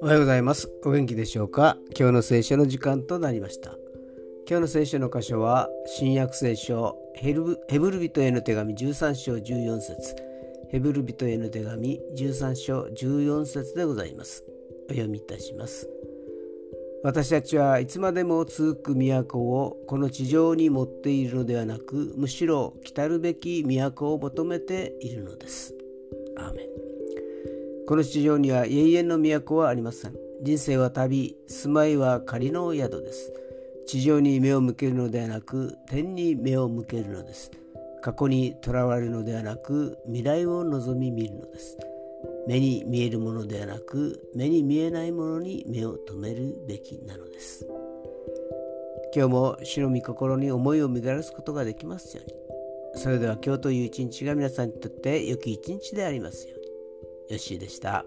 おはようございます。お元気でしょうか？今日の聖書の時間となりました。今日の聖書の箇所は新約聖書ヘブル人への手紙13章14節。ヘブル人への手紙13章14節でございます。お読みいたします。私たちはいつまでも続く都をこの地上に持っているのではなくむしろ来たるべき都を求めているのです。アーメンこの地上には永遠の都はありません。人生は旅、住まいは仮の宿です。地上に目を向けるのではなく天に目を向けるのです。過去にとらわれるのではなく未来を望み見るのです。目に見えるものではなく目に見えないものに目を留めるべきなのです。今日も主の御心に思いを巡らすことができますように。それでは今日という一日が皆さんにとって良き一日でありますように。よッしーでした。